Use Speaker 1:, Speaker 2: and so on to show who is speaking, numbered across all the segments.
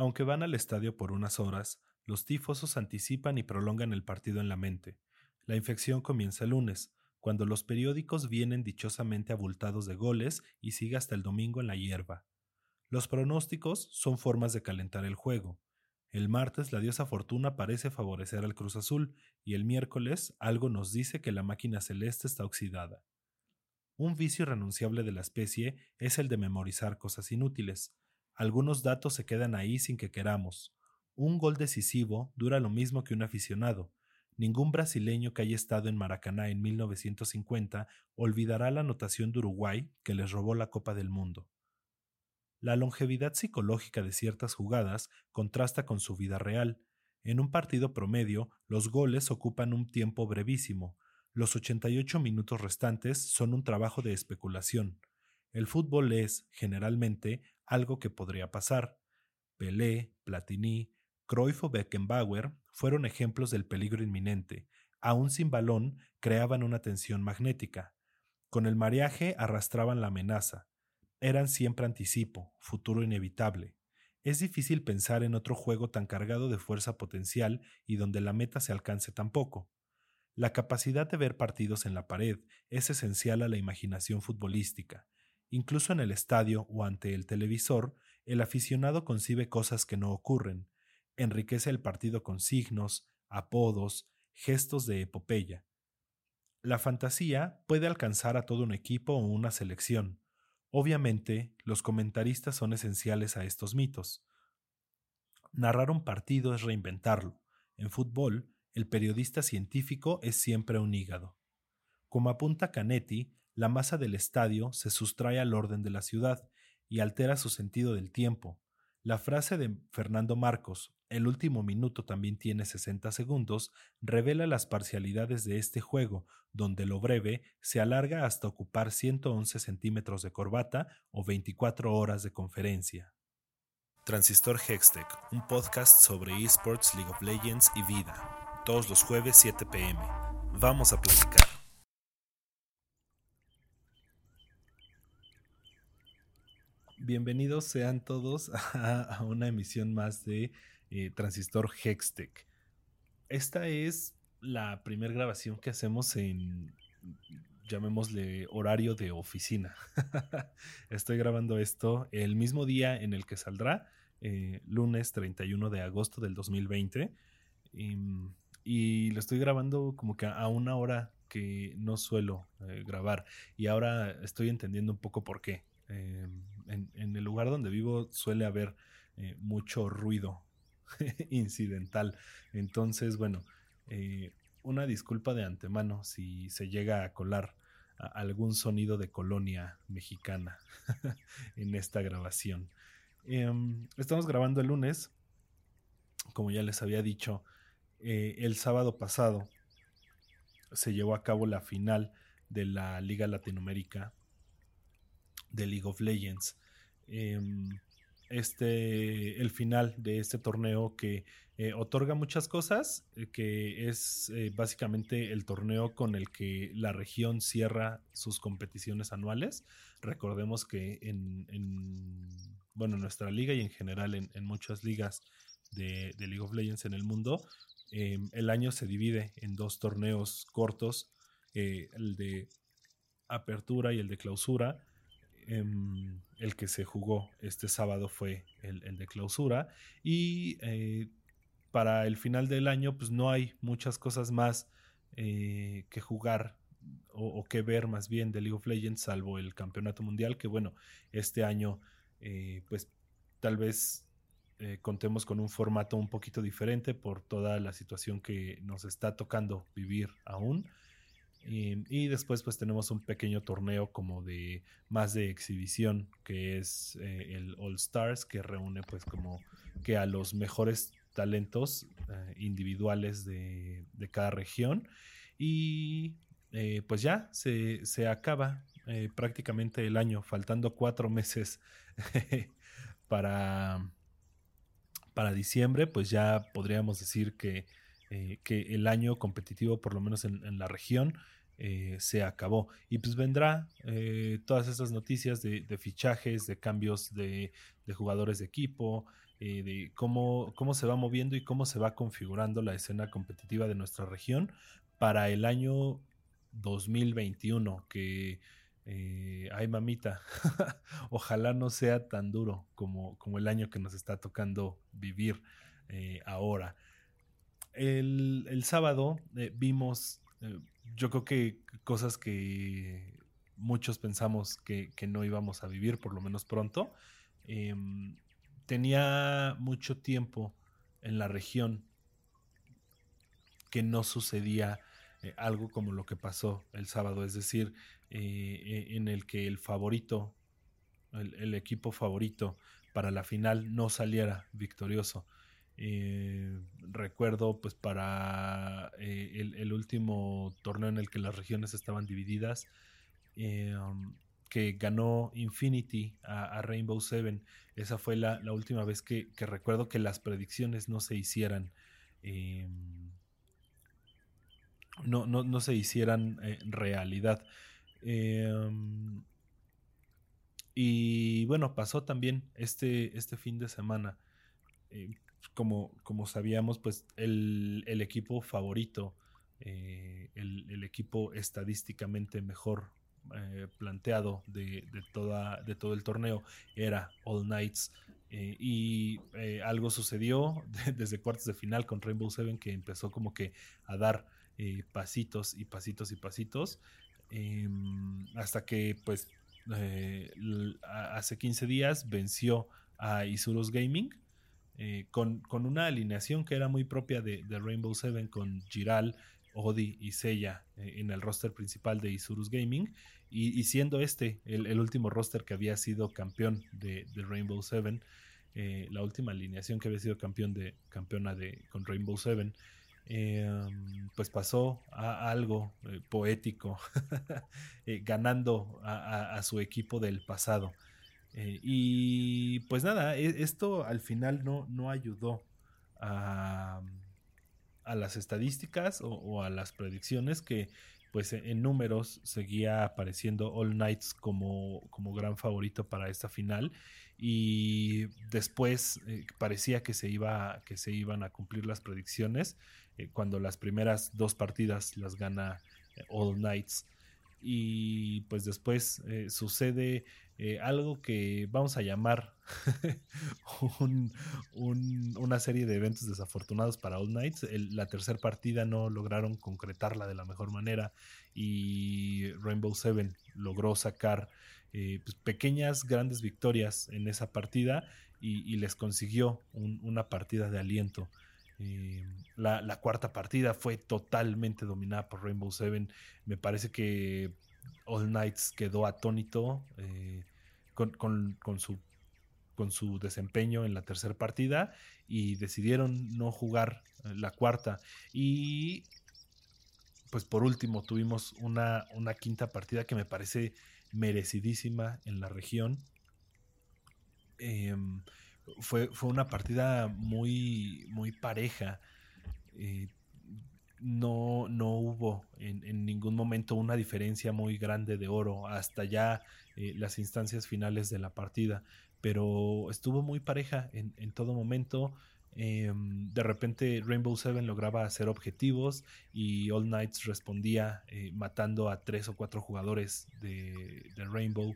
Speaker 1: Aunque van al estadio por unas horas, los tifosos anticipan y prolongan el partido en la mente. La infección comienza el lunes, cuando los periódicos vienen dichosamente abultados de goles y sigue hasta el domingo en la hierba. Los pronósticos son formas de calentar el juego. El martes la diosa Fortuna parece favorecer al Cruz Azul y el miércoles algo nos dice que la máquina celeste está oxidada. Un vicio irrenunciable de la especie es el de memorizar cosas inútiles. Algunos datos se quedan ahí sin que queramos. Un gol decisivo dura lo mismo que un aficionado. Ningún brasileño que haya estado en Maracaná en 1950 olvidará la anotación de Uruguay que les robó la Copa del Mundo. La longevidad psicológica de ciertas jugadas contrasta con su vida real. En un partido promedio, los goles ocupan un tiempo brevísimo. Los 88 minutos restantes son un trabajo de especulación. El fútbol es, generalmente, algo que podría pasar. Pelé, Platini, Cruyff o Beckenbauer fueron ejemplos del peligro inminente. Aún sin balón, creaban una tensión magnética. Con el mariaje arrastraban la amenaza eran siempre anticipo, futuro inevitable. Es difícil pensar en otro juego tan cargado de fuerza potencial y donde la meta se alcance tan poco. La capacidad de ver partidos en la pared es esencial a la imaginación futbolística. Incluso en el estadio o ante el televisor, el aficionado concibe cosas que no ocurren. Enriquece el partido con signos, apodos, gestos de epopeya. La fantasía puede alcanzar a todo un equipo o una selección, Obviamente, los comentaristas son esenciales a estos mitos. Narrar un partido es reinventarlo. En fútbol, el periodista científico es siempre un hígado. Como apunta Canetti, la masa del estadio se sustrae al orden de la ciudad y altera su sentido del tiempo. La frase de Fernando Marcos, el último minuto también tiene 60 segundos, revela las parcialidades de este juego, donde lo breve se alarga hasta ocupar 111 centímetros de corbata o 24 horas de conferencia. Transistor Hextech, un podcast sobre esports, League of Legends y vida. Todos los jueves 7 pm. Vamos a platicar. Bienvenidos sean todos a, una emisión más de eh, Transistor Hextech. Esta es la primera grabación que hacemos en, llamémosle, horario de oficina. Estoy grabando esto el mismo día en el que saldrá, eh, lunes 31 de agosto del 2020. Em, y, lo estoy grabando como que a una hora que no suelo eh, grabar. Y ahora estoy entendiendo un poco por qué. Em, en, el lugar donde vivo suele haber mucho ruido incidental. Entonces, bueno, eh, una disculpa de antemano si se llega a colar algún sonido de colonia mexicana en esta grabación. Em, estamos grabando el lunes, como ya les había dicho, eh, el sábado pasado se llevó a cabo la final de la Liga Latinoamérica de League of Legends. Em, este, el final de este torneo que eh, otorga muchas cosas, eh, que es eh, básicamente el torneo con el que la región cierra sus competiciones anuales. Recordemos que en, bueno, nuestra liga y en general en, muchas ligas de, League of Legends en el mundo, em, el año se divide en dos torneos cortos, el de apertura y el de clausura Em, el que se jugó este sábado fue el, de clausura. Y eh, para el final del año, pues no hay muchas cosas más eh, que jugar o, que ver más bien de League of Legends, salvo el campeonato mundial, que bueno, este año, eh, pues tal vez contemos con un formato un poquito diferente por toda la situación que nos está tocando vivir aún. Y, después pues tenemos un pequeño torneo como de más de exhibición que es eh, el All Stars que reúne pues como que a los mejores talentos eh, individuales de, cada región. Y eh, pues ya se, se acaba prácticamente el año faltando cuatro meses para, para diciembre pues ya podríamos decir que eh, que el año competitivo, por lo menos en, la región, eh, se acabó. Y pues vendrá eh, todas esas noticias de, fichajes, de cambios de, jugadores de equipo, de cómo, cómo se va moviendo y cómo se va configurando la escena competitiva de nuestra región para el año 2021, que, ay mamita, ojalá no sea tan duro como, como el año que nos está tocando vivir ahora. El, sábado vimos, yo creo que cosas que muchos pensamos que, no íbamos a vivir, por lo menos pronto. Em, tenía mucho tiempo en la región que no sucedía eh, algo como lo que pasó el sábado, es decir, eh, e, en el que el favorito, el, equipo favorito para la final no saliera victorioso. Eh, recuerdo pues para el, último torneo en el que las regiones estaban divididas, um, que ganó Infinity a, Rainbow Seven. Esa fue la, última vez que, recuerdo que las predicciones no se hicieran. Em, no, no, se hicieran eh, realidad. Em, y bueno, pasó también este, este fin de semana. Eh, como, como sabíamos, pues el, equipo favorito, eh, el, equipo estadísticamente mejor eh, planteado de, toda, de todo el torneo era All Knights. Eh, y algo sucedió desde cuartos de final con Rainbow Seven que empezó como que a dar pasitos y pasitos y pasitos. Hasta que pues hace 15 días venció a Isurus Gaming. Con, una alineación que era muy propia de, Rainbow Seven con Giral, Odi y Seiya en el roster principal de Isurus Gaming y, siendo este el, último roster que había sido campeón de, Rainbow Seven, eh, la última alineación que había sido campeón de, campeona de, con Rainbow Seven, em, pues pasó a, algo eh, poético, eh, ganando a, su equipo del pasado. Y pues nada, e, esto al final no, no ayudó a, las estadísticas o, a las predicciones que pues e, en números seguía apareciendo All Knights como, como gran favorito para esta final. Y después eh, parecía que se, iba, que se iban a cumplir las predicciones eh, cuando las primeras dos partidas las gana eh, All Knights. Y pues después sucede eh, algo que vamos a llamar una serie de eventos desafortunados para All Knights. la tercera partida no lograron concretarla de la mejor manera y Rainbow Seven logró sacar eh, pues, pequeñas, grandes victorias en esa partida y, les consiguió una partida de aliento. Eh, la, cuarta partida fue totalmente dominada por Rainbow Seven. Me parece que All Knights quedó atónito con, su, con su desempeño en la tercera partida y decidieron no jugar eh, la cuarta. Y pues por último tuvimos una, una quinta partida que me parece merecidísima en la región. Em, fue, fue, una partida muy, muy pareja. Eh, no, no hubo en, ningún momento una diferencia muy grande de oro hasta ya eh, las instancias finales de la partida, pero estuvo muy pareja en, todo momento. Em, de repente Rainbow Seven lograba hacer objetivos y All Knights respondía eh, matando a tres o cuatro jugadores de, de Rainbow.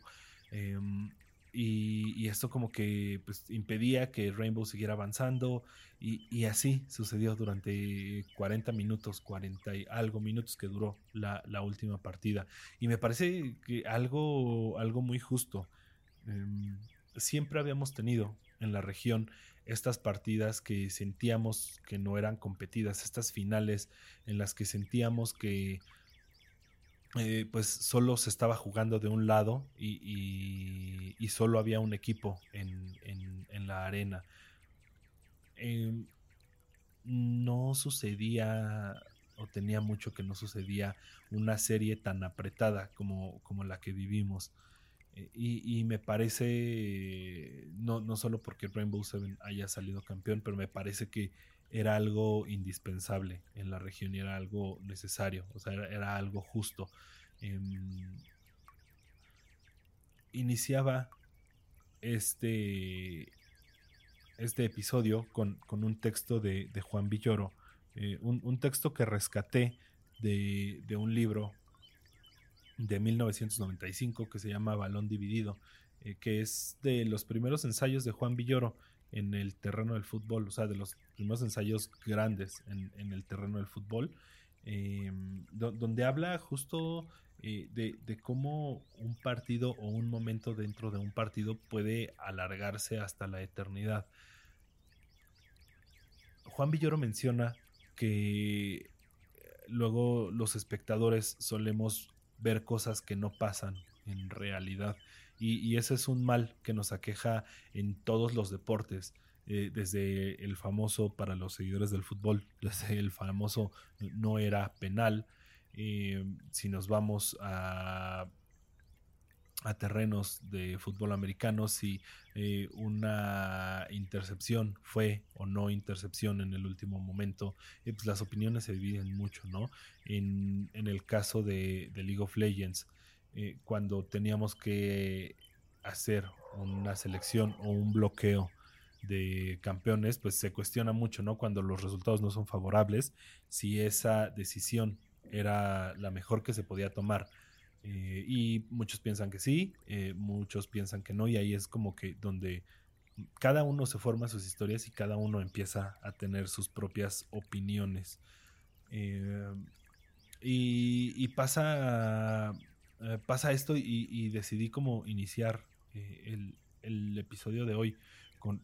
Speaker 1: Y, esto como que pues, impedía que Rainbow siguiera avanzando y, así sucedió durante 40 minutos, 40 y algo minutos que duró la, última partida. Y me parece que algo, algo muy justo. Em, siempre habíamos tenido en la región estas partidas que sentíamos que no eran competidas, estas finales en las que sentíamos que eh, pues solo se estaba jugando de un lado y, y, solo había un equipo en, en, la arena. Em, no sucedía o tenía mucho que no sucedía una serie tan apretada como, como la que vivimos. Eh, y, y, me parece, no, no solo porque Rainbow Seven haya salido campeón, pero me parece que era algo indispensable en la región y era algo necesario, o sea, era, algo justo. Em, iniciaba este, este episodio con, un texto de, Juan Villoro, eh, un, texto que rescaté de, un libro de 1995 que se llama Balón Dividido, eh, que es de los primeros ensayos de Juan Villoro en el terreno del fútbol, o sea, de los primeros ensayos grandes en, el terreno del fútbol, em, donde habla justo eh, de, cómo un partido o un momento dentro de un partido puede alargarse hasta la eternidad. Juan Villoro menciona que eh, luego los espectadores solemos ver cosas que no pasan en realidad. Y, ese es un mal que nos aqueja en todos los deportes. Eh, desde el famoso, para los seguidores del fútbol, desde el famoso no era penal, eh, si nos vamos a, a terrenos de fútbol americano, si eh, una intercepción fue o no intercepción en el último momento, pues las opiniones se dividen mucho, ¿no? En, el caso de, League of Legends, cuando teníamos que hacer una selección o un bloqueo de campeones, pues se cuestiona mucho, ¿no? Cuando los resultados no son favorables, si esa decisión era la mejor que se podía tomar. Eh, y muchos piensan que sí, eh, muchos piensan que no, y ahí es como que donde cada uno se forma sus historias y cada uno empieza a tener sus propias opiniones. Eh, y, pasa, pasa esto y, decidí como iniciar el, el, episodio de hoy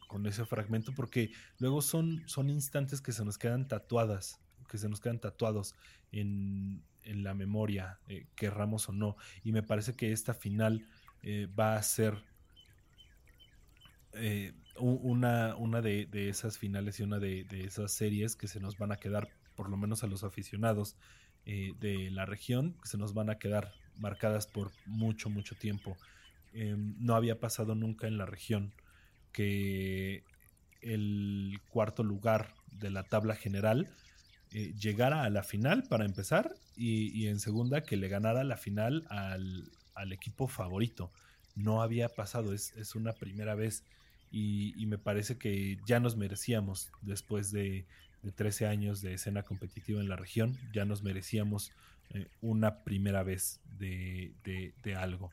Speaker 1: con, ese fragmento porque luego son, son instantes que se nos quedan tatuadas que se nos quedan tatuados en, la memoria, eh, querramos o no. Y me parece que esta final eh, va a ser eh, una, una de, esas finales y una de, esas series que se nos van a quedar, por lo menos a los aficionados de la región, que se nos van a quedar marcadas por mucho, mucho tiempo. Em, no había pasado nunca en la región que el cuarto lugar de la tabla general eh, llegara a la final para empezar y, en segunda que le ganara la final al, equipo favorito. No había pasado, es, una primera vez y, me parece que ya nos merecíamos después de, 13 años de escena competitiva en la región, ya nos merecíamos eh, una primera vez de algo.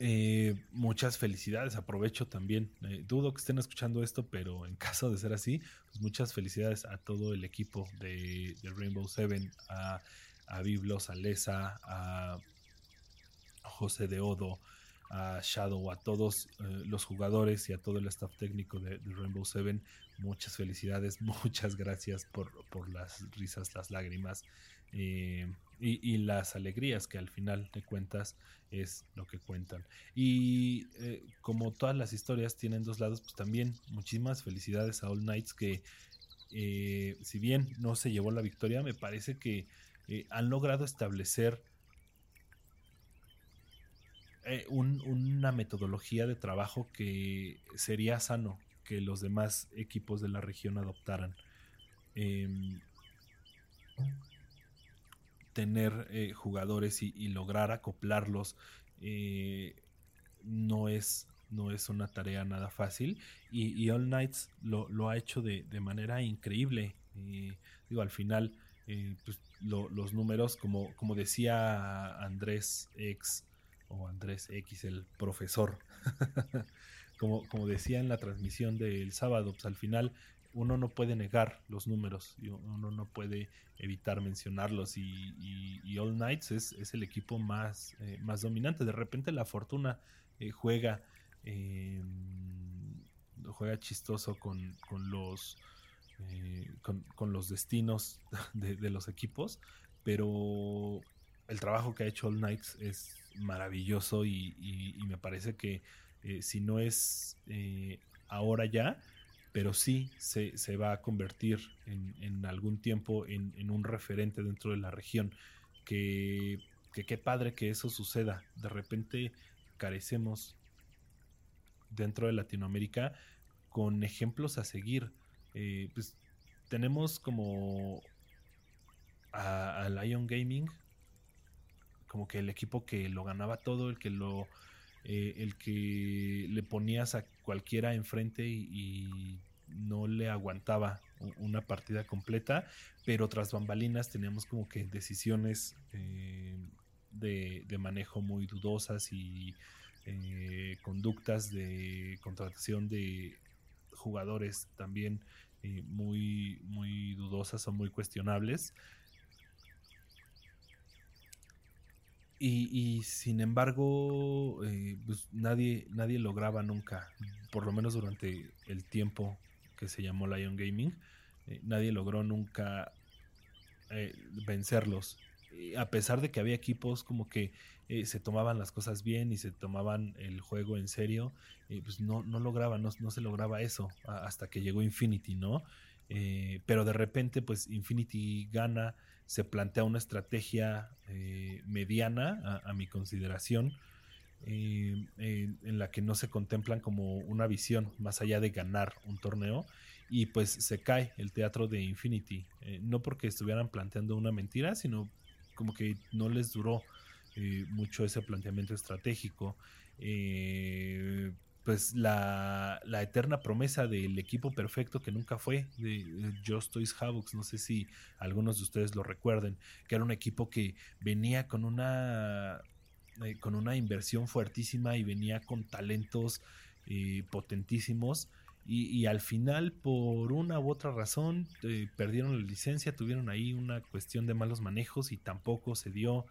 Speaker 1: Eh, muchas felicidades, aprovecho también. Eh, dudo que estén escuchando esto, pero en caso de ser así, pues muchas felicidades a todo el equipo de, Rainbow Seven, a, a Biblos, a Lesa, a José de Odo, a Shadow, a todos eh, los jugadores y a todo el staff técnico de, Rainbow Seven. Muchas felicidades, muchas gracias por, por las risas, las lágrimas y, las alegrías que al final de cuentas es lo que cuentan. Y eh, como todas las historias tienen dos lados, pues también muchísimas felicidades a All Knights que eh, si bien no se llevó la victoria, me parece que eh, han logrado establecer una metodología de trabajo que sería sano que los demás equipos de la región adoptaran. Tener eh, jugadores y, lograr acoplarlos eh, no, es, no es una tarea nada fácil y, All Knights lo, ha hecho de, manera increíble. Eh, digo, al final, pues, los números, como, como decía Andrés X o Andrés X, el profesor, como, como decía en la transmisión del sábado, pues al final uno no puede negar los números, uno no puede evitar mencionarlos y, All Knights es, el equipo más, eh, más dominante. De repente la fortuna eh, juega, em, juega chistoso con, los, eh, con, los destinos de, los equipos, pero el trabajo que ha hecho All Knights es maravilloso y, y me parece que si no es ahora ya, pero sí se, va a convertir en, algún tiempo en, un referente dentro de la región. Que, qué padre que eso suceda. De repente carecemos dentro de Latinoamérica con ejemplos a seguir. Eh, pues tenemos como a, Lion Gaming, como que el equipo que lo ganaba todo, el que lo eh, el que le ponías a cualquiera enfrente y, no le aguantaba una partida completa, pero tras bambalinas teníamos como que decisiones eh, de, manejo muy dudosas y eh, conductas de contratación de jugadores también muy, muy dudosas o muy cuestionables. Y, sin embargo, eh, pues nadie, nadie lograba nunca, por lo menos durante el tiempo que se llamó Lion Gaming, eh, nadie logró nunca eh, vencerlos. A pesar de que había equipos como que se tomaban las cosas bien y se tomaban el juego en serio, pues no, no lograban, no, no, se lograba eso hasta que llegó Infinity, ¿no? pero de repente, pues Infinity gana se plantea una estrategia eh, mediana a, mi consideración, eh, en la que no se contemplan como una visión más allá de ganar un torneo y pues se cae el teatro de Infinity, eh, no porque estuvieran planteando una mentira, sino como que no les duró mucho ese planteamiento estratégico pues la, eterna promesa del equipo perfecto que nunca fue de, Just Toys no sé si algunos de ustedes lo recuerden, que era un equipo que venía con una eh, con una inversión fuertísima y venía con talentos eh, potentísimos y, al final por una u otra razón eh, perdieron la licencia, tuvieron ahí una cuestión de malos manejos y tampoco se dio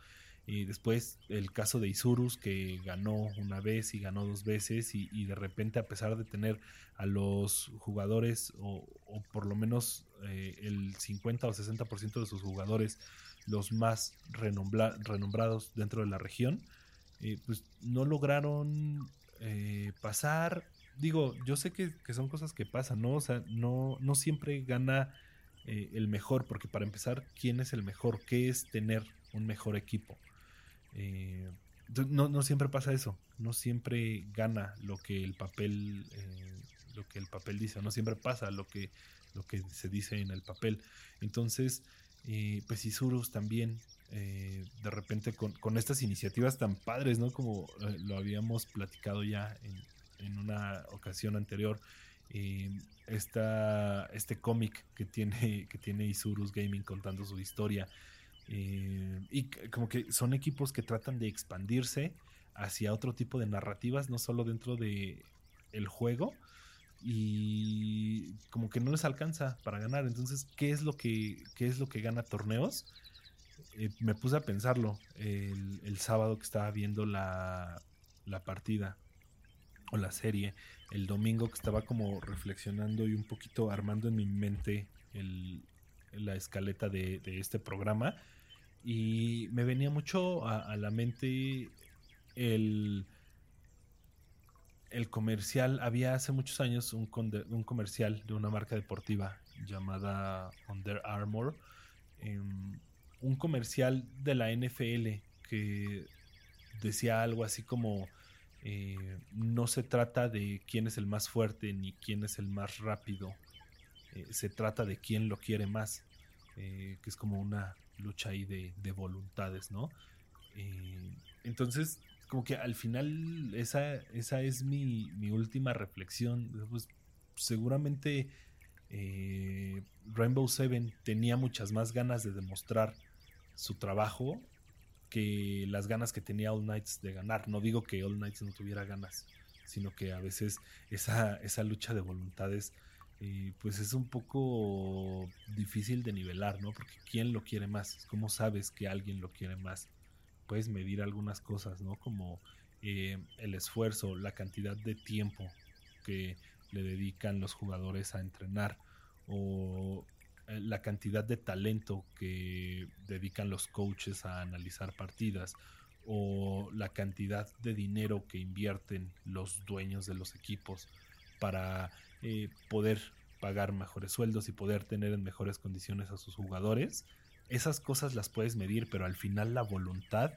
Speaker 1: y después el caso de Isurus, que ganó una vez y ganó dos veces, y, de repente, a pesar de tener a los jugadores, o, por lo menos eh, el 50 o 60% de sus jugadores, los más renombrados dentro de la región, eh, pues no lograron eh, pasar. Digo, yo sé que, que, son cosas que pasan, ¿no? O sea, no, no siempre gana el mejor, porque para empezar, ¿quién es el mejor? ¿Qué es tener un mejor equipo? Eh, no, siempre pasa eso, no siempre gana lo que el papel, eh, lo que el papel dice, no siempre pasa lo que, lo que se dice en el papel. Entonces, eh, pues Isurus también, de repente con, estas iniciativas tan padres, ¿no? Como lo habíamos platicado ya en, una ocasión anterior, este cómic que tiene, que tiene Isurus Gaming contando su historia, eh, y como que son equipos que tratan de expandirse hacia otro tipo de narrativas, no solo dentro de el juego. Y como que no les alcanza para ganar. Entonces, ¿qué es lo que, qué es lo que gana torneos? Eh, me puse a pensarlo el, sábado que estaba viendo la, la partida o la serie, el domingo que estaba como reflexionando y un poquito armando en mi mente el, la escaleta de, de, este programa y me venía mucho a, la mente el, el comercial. Había hace muchos años un, un comercial de una marca deportiva llamada Under Armour. Em, un comercial de la NFL que decía algo así como eh, no se trata de quién es el más fuerte ni quién es el más rápido, eh, se trata de quién lo quiere más, eh, que es como una lucha ahí de, voluntades, ¿no? Eh, entonces, como que al final esa, esa es mi, última reflexión. Pues, seguramente eh, Rainbow Seven tenía muchas más ganas de demostrar su trabajo que las ganas que tenía All Knights de ganar. No digo que All Knights no tuviera ganas, sino que a veces esa, esa lucha de voluntades pues es un poco difícil de nivelar, ¿no? Porque ¿quién lo quiere más? ¿Cómo sabes que alguien lo quiere más? Puedes medir algunas cosas, ¿no? Como eh, el esfuerzo, la cantidad de tiempo que le dedican los jugadores a entrenar o eh, la cantidad de talento que dedican los coaches a analizar partidas o la cantidad de dinero que invierten los dueños de los equipos para eh, poder pagar mejores sueldos y poder tener en mejores condiciones a sus jugadores. Esas cosas las puedes medir, pero al final la voluntad,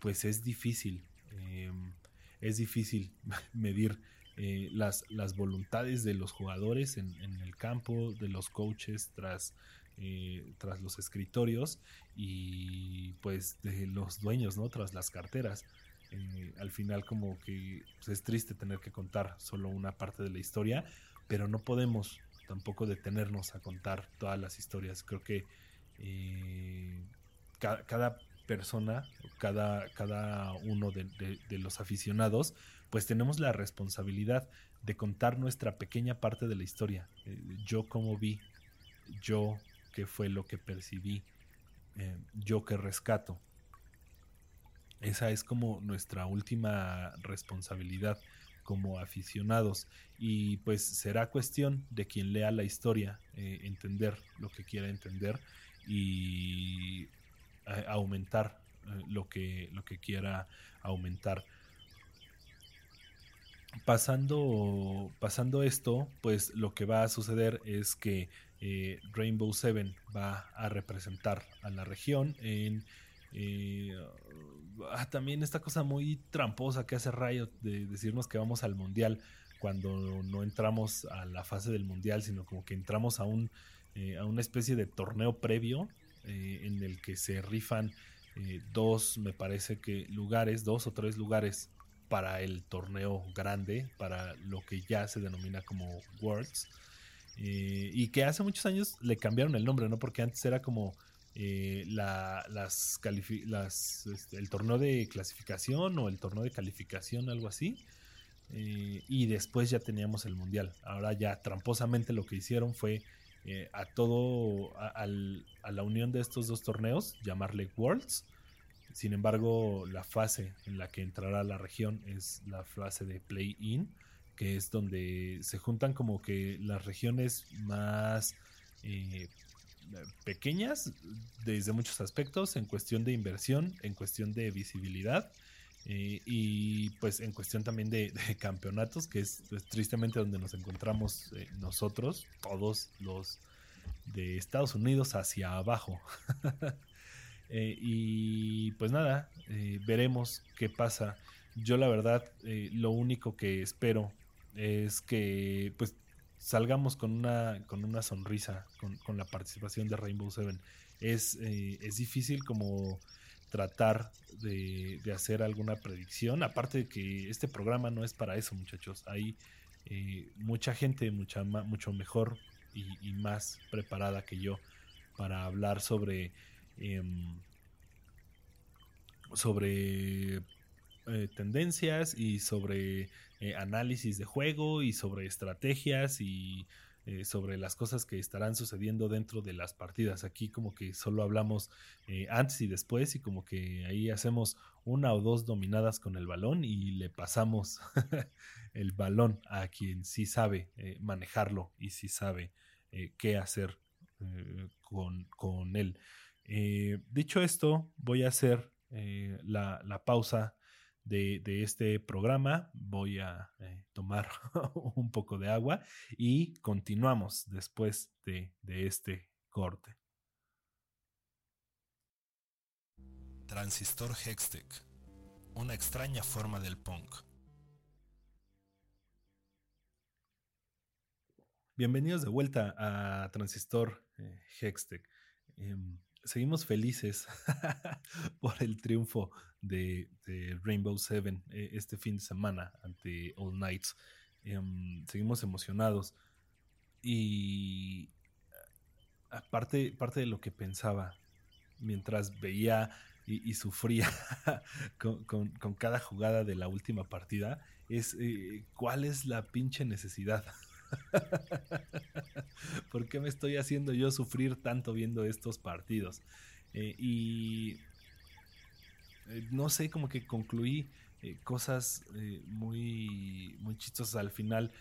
Speaker 1: pues es difícil. Em, es difícil medir eh, las, las, voluntades de los jugadores en, el campo, de los coaches tras, eh, tras los escritorios y pues de los dueños, ¿no? Tras las carteras. Eh, al final como que pues, es triste tener que contar solo una parte de la historia, pero no podemos tampoco detenernos a contar todas las historias. Creo que eh, cada, persona, cada, cada uno de, los aficionados, pues tenemos la responsabilidad de contar nuestra pequeña parte de la historia. Eh, yo como vi, yo qué fue lo que percibí, yo que rescato. Esa es como nuestra última responsabilidad como aficionados. Y pues será cuestión de quien lea la historia eh, entender lo que quiera entender y eh, aumentar eh, lo que lo que quiera aumentar. Pasando pasando esto pues lo que va a suceder es que Rainbow Seven va a representar a la región en ah, también esta cosa muy tramposa que hace Riot de decirnos que vamos al mundial cuando no entramos a la fase del mundial, sino como que entramos a un eh, a una especie de torneo previo eh, en el que se rifan eh, dos, me parece que lugares, dos o tres lugares para el torneo grande, para lo que ya se denomina como Worlds. y que hace muchos años le cambiaron el nombre, ¿no? Porque antes era como eh, este, el torneo de clasificación o el torneo de calificación, algo así. Eh, y después ya teníamos el mundial. Ahora ya tramposamente lo que hicieron fue eh, a todo, a, la unión de estos dos torneos, llamarle Worlds. Sin embargo, la fase en la que entrará la región es la fase de play-in, que es donde se juntan como que las regiones más pequeñas desde muchos aspectos, en cuestión de inversión, en cuestión de visibilidad eh, y pues en cuestión también de, campeonatos, que es pues, tristemente donde nos encontramos eh, nosotros, todos los de Estados Unidos hacia abajo. Eh, y pues nada, veremos qué pasa. Yo la verdad, lo único que espero es que pues salgamos con una, con una sonrisa con, la participación de Rainbow Seven. Es, eh, es difícil como tratar de, hacer alguna predicción, aparte de que este programa no es para eso, muchachos. Hay eh, mucha gente mucha, mucho mejor y, más preparada que yo para hablar sobre, em, sobre eh, tendencias y sobre eh, análisis de juego y sobre estrategias y eh, sobre las cosas que estarán sucediendo dentro de las partidas. Aquí como que solo hablamos eh, antes y después y como que ahí hacemos una o dos dominadas con el balón y le pasamos el balón a quien sí sabe manejarlo y sí sabe qué hacer con, con, él. dicho esto, voy a hacer la, la pausa de, este programa. Voy a eh, tomar un poco de agua y continuamos después de, de este corte. Transistor Hextech, una extraña forma del punk. Bienvenidos de vuelta a Transistor eh, Hextech. Em, seguimos felices por el triunfo de, Rainbow Seven eh, este fin de semana ante All Knights. Em, seguimos emocionados. Y aparte parte de lo que pensaba mientras veía y, sufría con, cada jugada de la última partida es eh, cuál es la pinche necesidad. ¿Por qué me estoy haciendo yo sufrir tanto viendo estos partidos? Eh, y eh, no sé, como que concluí eh, cosas muy, muy chistosas. Al final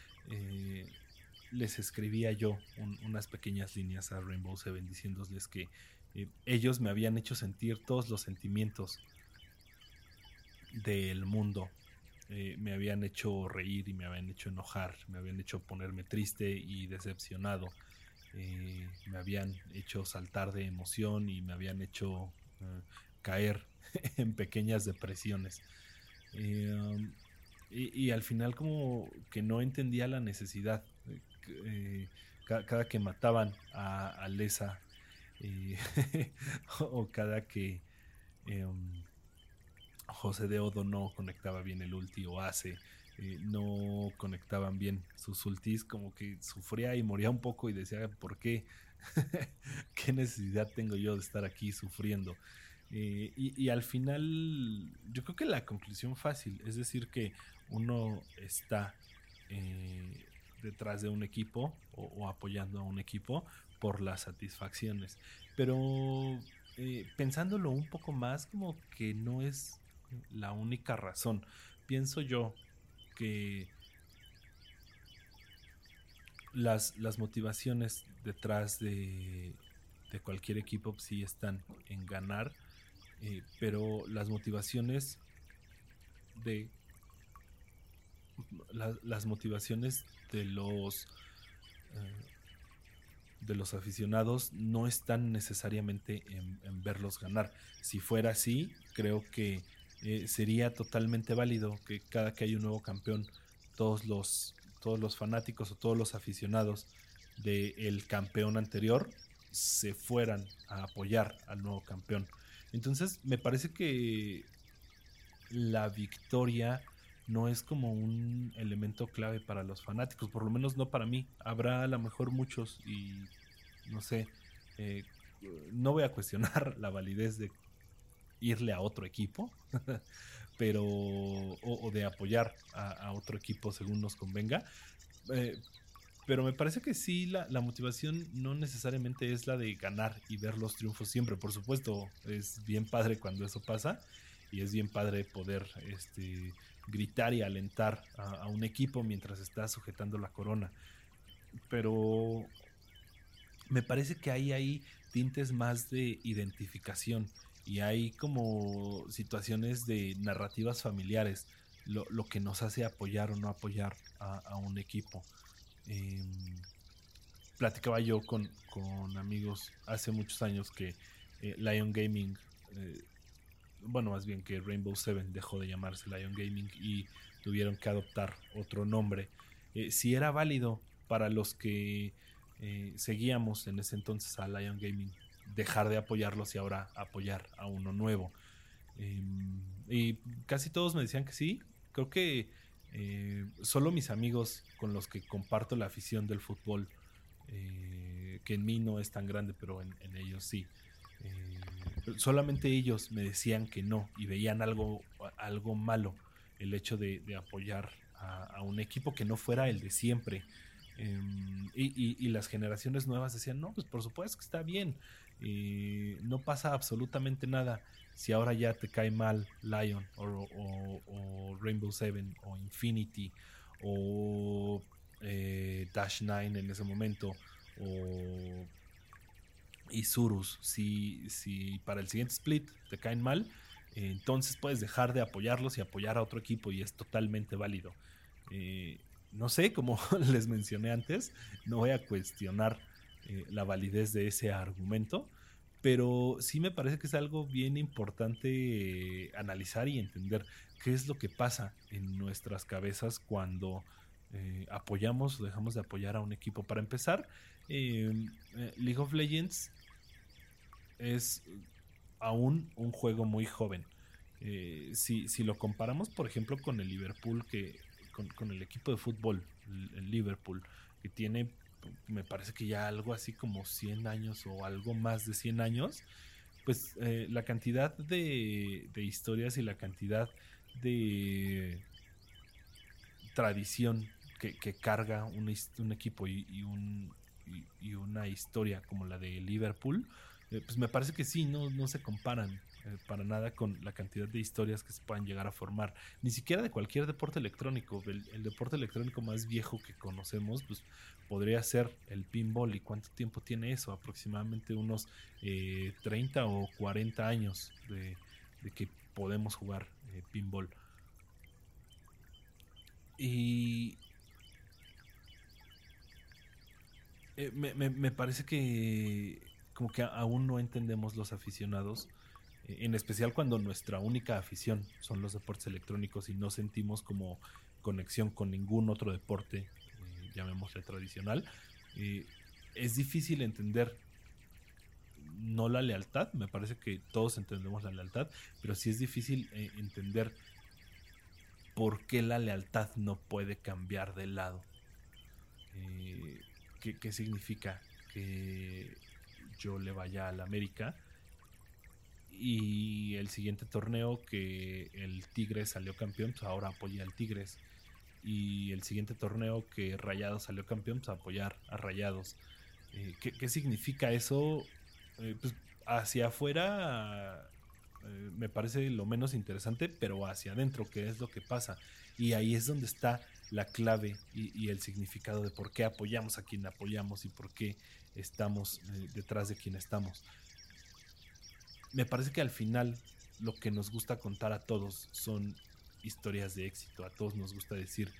Speaker 1: les escribía yo unas pequeñas líneas a Rainbow Seven diciéndoles que ellos me habían hecho sentir todos los sentimientos del mundo eh, me habían hecho reír y me habían hecho enojar, me habían hecho ponerme triste y decepcionado, eh, me habían hecho saltar de emoción y me habían hecho eh, caer en pequeñas depresiones. Um, y, al final como que no entendía la necesidad. cada, que mataban a, a Lesa o cada que... Um, José de Odo no conectaba bien el ulti o hace, eh, no conectaban bien sus ultis, como que sufría y moría un poco y decía, ¿por qué? ¿Qué necesidad tengo yo de estar aquí sufriendo? Eh, y, al final, yo creo que la conclusión fácil, es decir, que uno está eh, detrás de un equipo o, apoyando a un equipo por las satisfacciones. Pero pensándolo un poco más, como que no es la única razón. Pienso yo que las, las motivaciones detrás de, de, cualquier equipo sí están en ganar, eh, pero las motivaciones de las motivaciones de los eh, de los aficionados no están necesariamente en verlos ganar. Si fuera así, creo que eh, sería totalmente válido que cada que hay un nuevo campeón, todos los, todos los fanáticos o todos los aficionados del campeón anterior se fueran a apoyar al nuevo campeón. Entonces, me parece que la victoria no es como un elemento clave para los fanáticos, por lo menos no para mí. Habrá a lo mejor muchos y no sé, eh, no voy a cuestionar la validez de irle a otro equipo, pero o, de apoyar a, otro equipo según nos convenga. Eh, pero me parece que sí, la, motivación no necesariamente es la de ganar y ver los triunfos siempre. Por supuesto, es bien padre cuando eso pasa y es bien padre poder este, gritar y alentar a, a un equipo mientras está sujetando la corona. Pero me parece que ahí hay tintes más de identificación y hay como situaciones de narrativas familiares, lo, que nos hace apoyar o no apoyar a, un equipo. Em, platicaba yo con, amigos hace muchos años que eh, Lion Gaming, eh, bueno, más bien que Rainbow Seven dejó de llamarse Lion Gaming y tuvieron que adoptar otro nombre. Eh, si era válido para los que seguíamos en ese entonces a Lion Gaming dejar de apoyarlos y ahora apoyar a uno nuevo. Em, y casi todos me decían que sí. Creo que eh, solo mis amigos con los que comparto la afición del fútbol, eh, que en mí no es tan grande, pero en, ellos sí. Eh, solamente ellos me decían que no y veían algo, algo malo el hecho de, apoyar a, un equipo que no fuera el de siempre. Em, y, las generaciones nuevas decían, no, pues por supuesto que está bien, no pasa absolutamente nada si ahora ya te cae mal Lion o, Rainbow Seven o Infinity o eh, Dash 9 en ese momento o Isurus. Si, si para el siguiente split te caen mal entonces puedes dejar de apoyarlos y apoyar a otro equipo y es totalmente válido. Eh, no sé, como les mencioné antes, no voy a cuestionar eh, la validez de ese argumento, pero sí me parece que es algo bien importante eh, analizar y entender qué es lo que pasa en nuestras cabezas cuando eh, apoyamos o dejamos de apoyar a un equipo. Para empezar, League of Legends es aún un juego muy joven. si, si, lo comparamos, por ejemplo, con el Liverpool, que con, con el equipo de fútbol, el Liverpool, que tiene me parece que ya algo así como 100 años o algo más de 100 años, pues eh, la cantidad de, historias y la cantidad de tradición que, carga un, un equipo y, un, y, una historia como la de Liverpool, eh, pues me parece que sí, no, no se comparan. Eh, para nada con la cantidad de historias que se puedan llegar a formar, ni siquiera de cualquier deporte electrónico. El, deporte electrónico más viejo que conocemos, pues podría ser el pinball. ¿Y cuánto tiempo tiene eso? Aproximadamente unos 30 eh, o 40 años de, que podemos jugar eh, pinball. Y me, me, parece que como que aún no entendemos los aficionados en especial cuando nuestra única afición son los deportes electrónicos y no sentimos como conexión con ningún otro deporte, eh, llamémosle tradicional, eh, es difícil entender no la lealtad, me parece que todos entendemos la lealtad, pero sí es difícil eh, entender por qué la lealtad no puede cambiar de lado. Eh, ¿qué, significa que yo le vaya a la América? Y el siguiente torneo que el Tigres salió campeón, pues ahora apoya al Tigres. Y el siguiente torneo que Rayados salió campeón, pues apoyar a Rayados. Eh, ¿qué, significa eso? Eh, pues hacia afuera eh, me parece lo menos interesante, pero hacia adentro, ¿qué es lo que pasa? Y ahí es donde está la clave y, el significado de por qué apoyamos a quien apoyamos y por qué estamos detrás de quien estamos me parece que al final lo que nos gusta contar a todos son historias de éxito. A todos nos gusta decir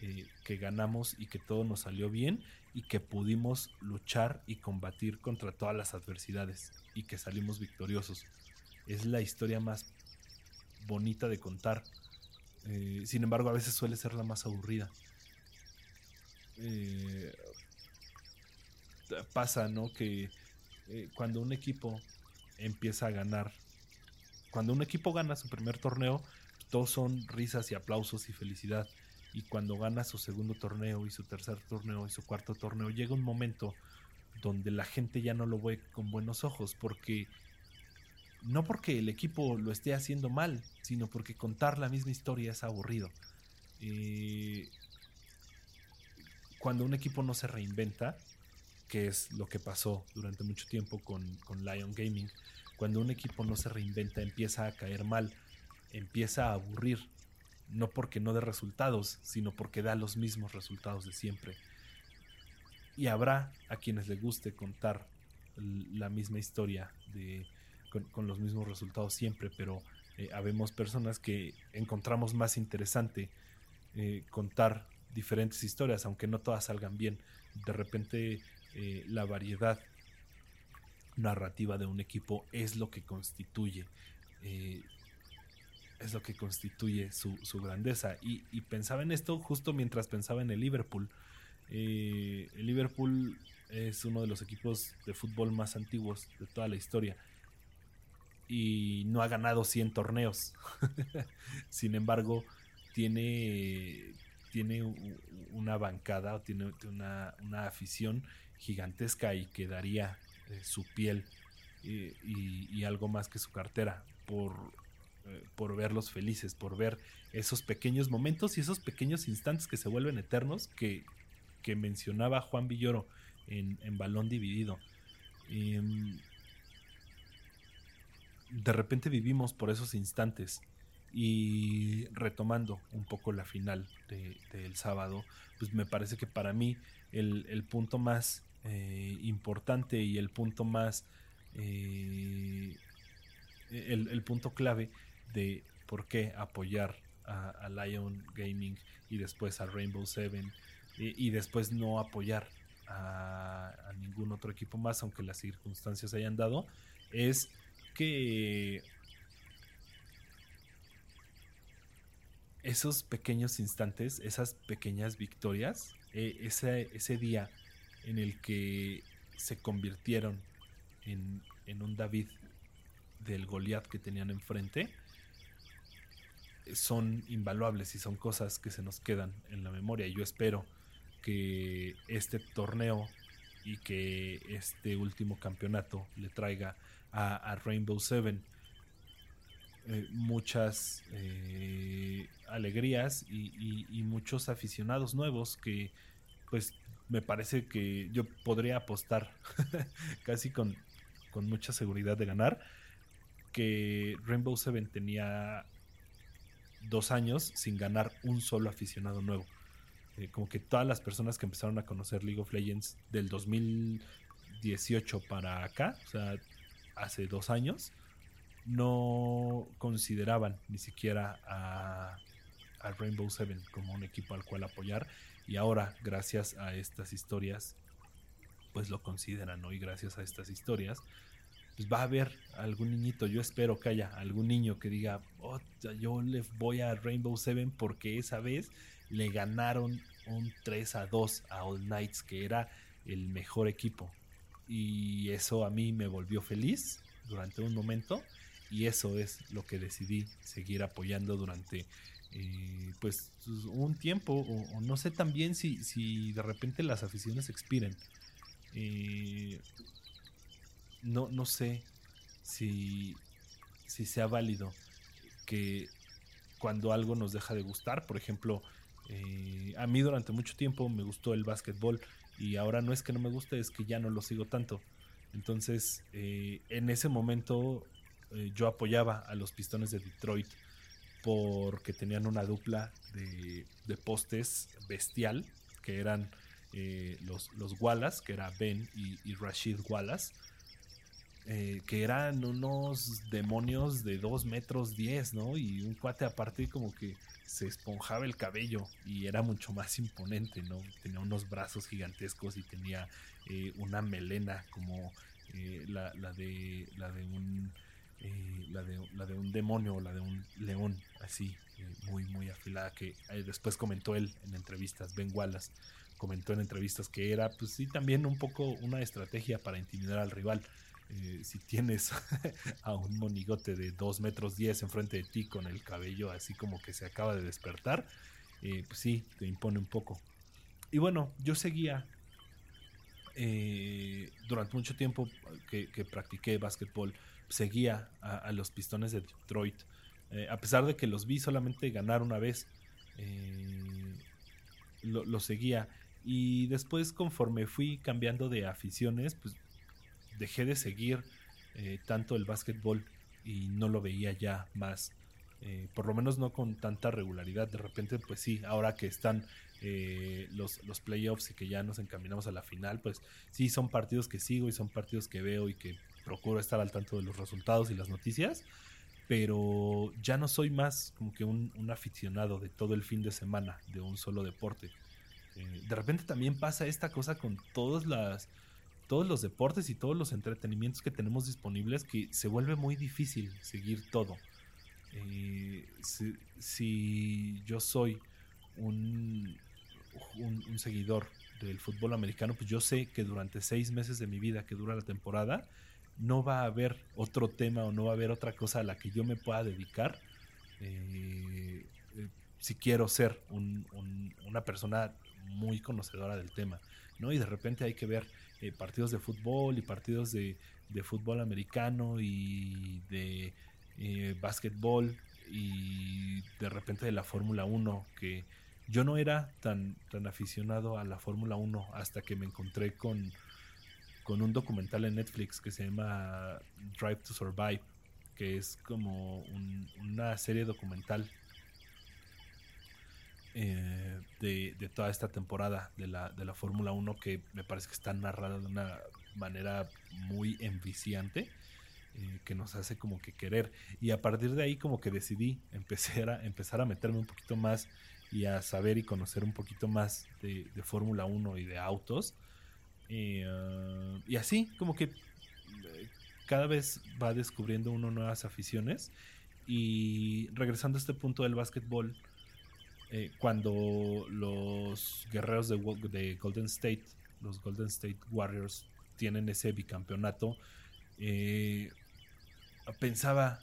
Speaker 1: eh, que ganamos y que todo nos salió bien y que pudimos luchar y combatir contra todas las adversidades y que salimos victoriosos. Es la historia más bonita de contar. Eh, sin embargo, a veces suele ser la más aburrida. Eh, pasa, ¿no? Que cuando un equipo empieza a ganar. Cuando un equipo gana su primer torneo, todos son risas y aplausos y felicidad. Y cuando gana su segundo torneo y su tercer torneo y su cuarto torneo, llega un momento donde la gente ya no lo ve con buenos ojos, porque no porque el equipo lo esté haciendo mal, sino porque contar la misma historia es aburrido. Eh, cuando un equipo no se reinventa, que es lo que pasó durante mucho tiempo con, con Lion Gaming. Cuando un equipo no se reinventa, empieza a caer mal, empieza a aburrir, no porque no dé resultados, sino porque da los mismos resultados de siempre. Y habrá a quienes les guste contar la misma historia de, con, los mismos resultados siempre, pero eh, habemos personas que encontramos más interesante eh, contar diferentes historias, aunque no todas salgan bien. De repente eh, la variedad narrativa de un equipo es lo que constituye eh, es lo que constituye su, grandeza. Y, pensaba en esto justo mientras pensaba en el Liverpool. Eh, el Liverpool es uno de los equipos de fútbol más antiguos de toda la historia y no ha ganado 100 torneos. Sin embargo tiene tiene una bancada o tiene una, una afición gigantesca y que daría eh, su piel y, algo más que su cartera por, eh, por verlos felices, por ver esos pequeños momentos y esos pequeños instantes que se vuelven eternos que, que mencionaba Juan Villoro en, Balón Dividido. Em, de repente vivimos por esos instantes y retomando un poco la final del sábado, pues me parece que para mí el, el punto más eh, importante y el punto más, eh, el, punto clave de por qué apoyar a, Lion Gaming y después a Rainbow Seven y, después no apoyar a, ningún otro equipo más, aunque las circunstancias hayan dado, es que esos pequeños instantes, esas pequeñas victorias, eh, ese, ese día en el que se convirtieron en, un David del Goliat que tenían enfrente son invaluables y son cosas que se nos quedan en la memoria. Y yo espero que este torneo y que este último campeonato le traiga a, Rainbow Seven eh, muchas eh, alegrías y, y, muchos aficionados nuevos que pues me parece que yo podría apostar casi con, mucha seguridad de ganar que Rainbow Seven tenía dos años sin ganar un solo aficionado nuevo. Eh, como que todas las personas que empezaron a conocer League of Legends del 2018 para acá, o sea, hace dos años, no consideraban ni siquiera a, a Rainbow Seven como un equipo al cual apoyar y ahora, gracias a estas historias, pues lo consideran, ¿no? Y gracias a estas historias, pues va a haber algún niñito, yo espero que haya algún niño que diga, oh, yo le voy a Rainbow Seven porque esa vez le ganaron un 3 a 2 a All Knights, que era el mejor equipo. y eso a mí me volvió feliz durante un momento y eso es lo que decidí seguir apoyando durante eh, pues un tiempo o, no sé también si, si de repente las aficiones expiren eh, no, no sé si, si sea válido que cuando algo nos deja de gustar, por ejemplo, eh, a mí durante mucho tiempo me gustó el básquetbol y ahora no es que no me guste, es que ya no lo sigo tanto. Entonces, eh, en ese momento eh, yo apoyaba a los Pistones de Detroit porque tenían una dupla de, postes bestial, que eran los, los Wallace, que era Ben y, y Rashid Wallace eh, que eran unos demonios de 2 metros 10, ¿no? Y un cuate aparte como que se esponjaba el cabello y era mucho más imponente, ¿no? Tenía unos brazos gigantescos y tenía eh, una melena como eh, la, de la de un la de, la de un demonio o la de un león así muy muy afilada que después comentó él en entrevistas Ben Wallace comentó en entrevistas que era pues sí también un poco una estrategia para intimidar al rival eh, si tienes a un monigote de 2 metros 10 enfrente de ti con el cabello así como que se acaba de despertar, eh, pues sí, te impone un poco. Y bueno, yo seguía eh, durante mucho tiempo que, practiqué básquetbol, seguía a, los pistones de Detroit. a pesar de que los vi solamente ganar una vez, lo, lo, seguía. Y después, conforme fui cambiando de aficiones, pues dejé de seguir eh, tanto el básquetbol y no lo veía ya más. Eh, por lo menos no con tanta regularidad. De repente, pues sí, ahora que están eh, los, los playoffs y que ya nos encaminamos a la final, pues sí, son partidos que sigo y son partidos que veo y que procuro estar al tanto de los resultados y las noticias. Pero ya no soy más como que un, aficionado de todo el fin de semana de un solo deporte. de repente también pasa esta cosa con todas las, todos los deportes y todos los entretenimientos que tenemos disponibles que se vuelve muy difícil seguir todo. Eh, si, yo soy un, un, seguidor del fútbol americano, pues yo sé que durante seis meses de mi vida que dura la temporada, no va a haber otro tema o no va a haber otra cosa a la que yo me pueda dedicar eh, eh, si quiero ser una persona muy conocedora del tema, ¿no? Y de repente hay que ver eh, partidos de fútbol y partidos de, fútbol americano y de eh, básquetbol y de repente de la Fórmula 1 que yo no era tan, tan aficionado a la Fórmula 1 hasta que me encontré con, con un documental en Netflix que se llama Drive to Survive, que es como una serie documental eh, de, toda esta temporada de la, de la Fórmula 1 que me parece que está narrada de una manera muy enviciante. Eh, que nos hace como que querer y a partir de ahí como que decidí empezar a, empezar a meterme un poquito más y a saber y conocer un poquito más de, Fórmula 1 y de autos. Eh, y así como que cada vez va descubriendo uno nuevas aficiones. Y regresando a este punto del básquetbol eh, cuando los guerreros de, Golden State, los Golden State Warriors, tienen ese bicampeonato, eh, pensaba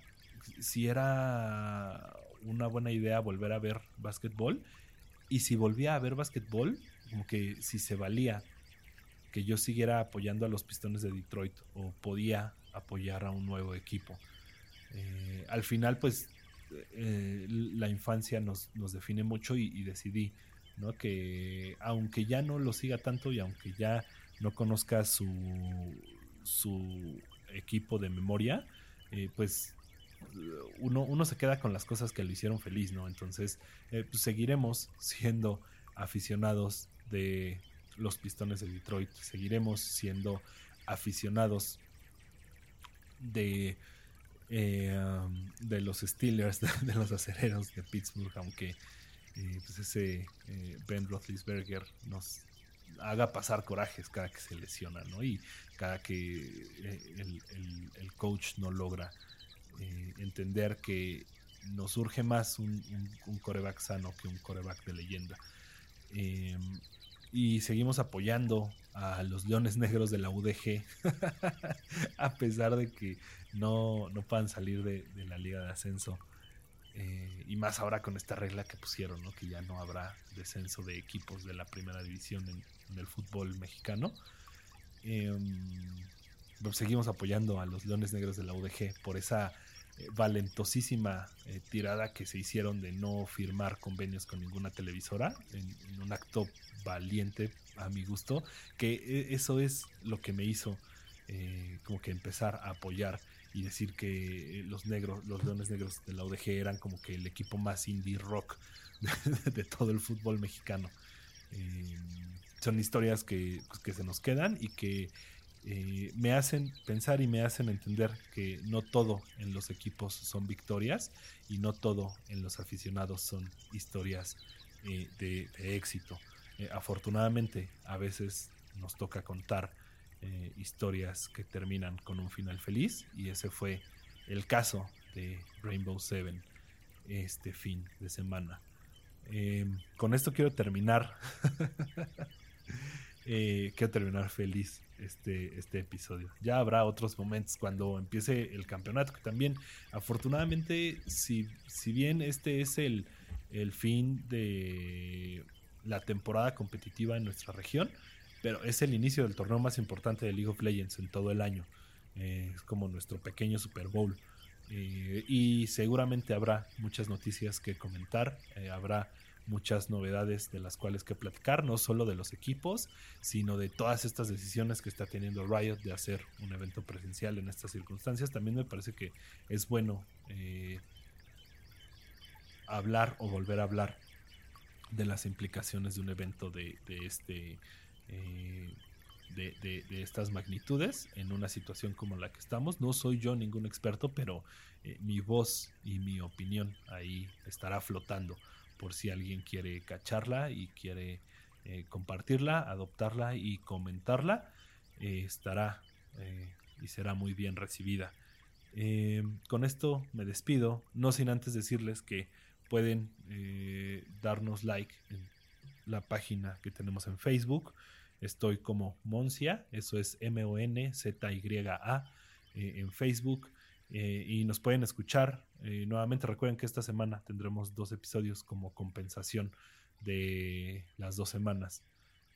Speaker 1: si era una buena idea volver a ver básquetbol y si volvía a ver básquetbol, como que si se valía que yo siguiera apoyando a los Pistones de Detroit o podía apoyar a un nuevo equipo. Eh, al final, pues eh, la infancia nos, nos define mucho y, decidí que aunque ya no lo siga tanto y aunque ya no conozca su, su equipo de memoria, eh, pues uno, uno, se queda con las cosas que lo hicieron feliz, ¿no? Entonces, eh, pues seguiremos siendo aficionados de los Pistones de Detroit, seguiremos siendo aficionados de eh, um, de los Steelers, de, los acereros de Pittsburgh, aunque eh, pues ese Ben Roethlisberger nos haga pasar corajes cada que se lesiona, ¿no? Y cada que el, coach no logra entender que nos urge más un, coreback sano que un coreback de leyenda. Em, y seguimos apoyando a los Leones Negros de la UDG, a pesar de que no, no puedan salir de, la Liga de Ascenso. Eh, y más ahora con esta regla que pusieron, ¿no? que ya no habrá descenso de equipos de la primera división en, el fútbol mexicano. Pues seguimos apoyando a los Leones Negros de la UDG por esa eh, valentosísima eh, tirada que se hicieron de no firmar convenios con ninguna televisora, en, un acto valiente a mi gusto, que eh, eso es lo que me hizo como que empezar a apoyar y decir que los negros, los leones negros de la UDG eran como que el equipo más indie rock de, todo el fútbol mexicano. son historias que, pues, que se nos quedan y que eh, me hacen pensar y me hacen entender que no todo en los equipos son victorias y no todo en los aficionados son historias eh, de, éxito. Eh, afortunadamente a veces nos toca contar historias que terminan con un final feliz y ese fue el caso de Rainbow Seven este fin de semana. con esto quiero terminar. quiero terminar feliz este, este episodio. Ya habrá otros momentos cuando empiece el campeonato, que también afortunadamente, si, si bien este es el, el fin de la temporada competitiva en nuestra región, pero es el inicio del torneo más importante de League of Legends en todo el año. Eh, es como nuestro pequeño Super Bowl. Eh, y seguramente habrá muchas noticias que comentar, eh, habrá muchas novedades de las cuales que platicar, no solo de los equipos, sino de todas estas decisiones que está teniendo Riot de hacer un evento presencial en estas circunstancias. También me parece que es bueno eh, hablar o volver a hablar de las implicaciones de un evento de, este eh, de, estas magnitudes en una situación como la que estamos. No soy yo ningún experto, pero eh, mi voz y mi opinión ahí estará flotando por si alguien quiere cacharla y quiere eh, compartirla, adoptarla y comentarla, eh, estará eh, y será muy bien recibida. con esto me despido, no sin antes decirles que pueden darnos like en la página que tenemos en Facebook. Estoy como Moncia, eso es M-O-N-Z-Y-A en Facebook. Eh, y nos pueden escuchar. Eh, nuevamente recuerden que esta semana tendremos dos episodios como compensación de las dos semanas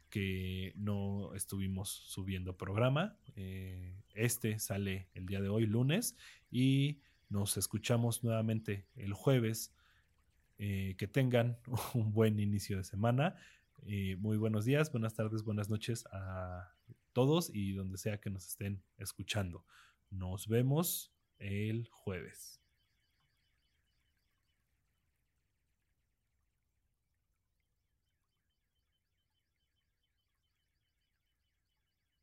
Speaker 1: que no estuvimos subiendo programa. Eh, este sale el día de hoy, lunes, y nos escuchamos nuevamente el jueves. que tengan un buen inicio de semana. muy buenos días, buenas tardes, buenas noches a todos y donde sea que nos estén escuchando. Nos vemos el jueves.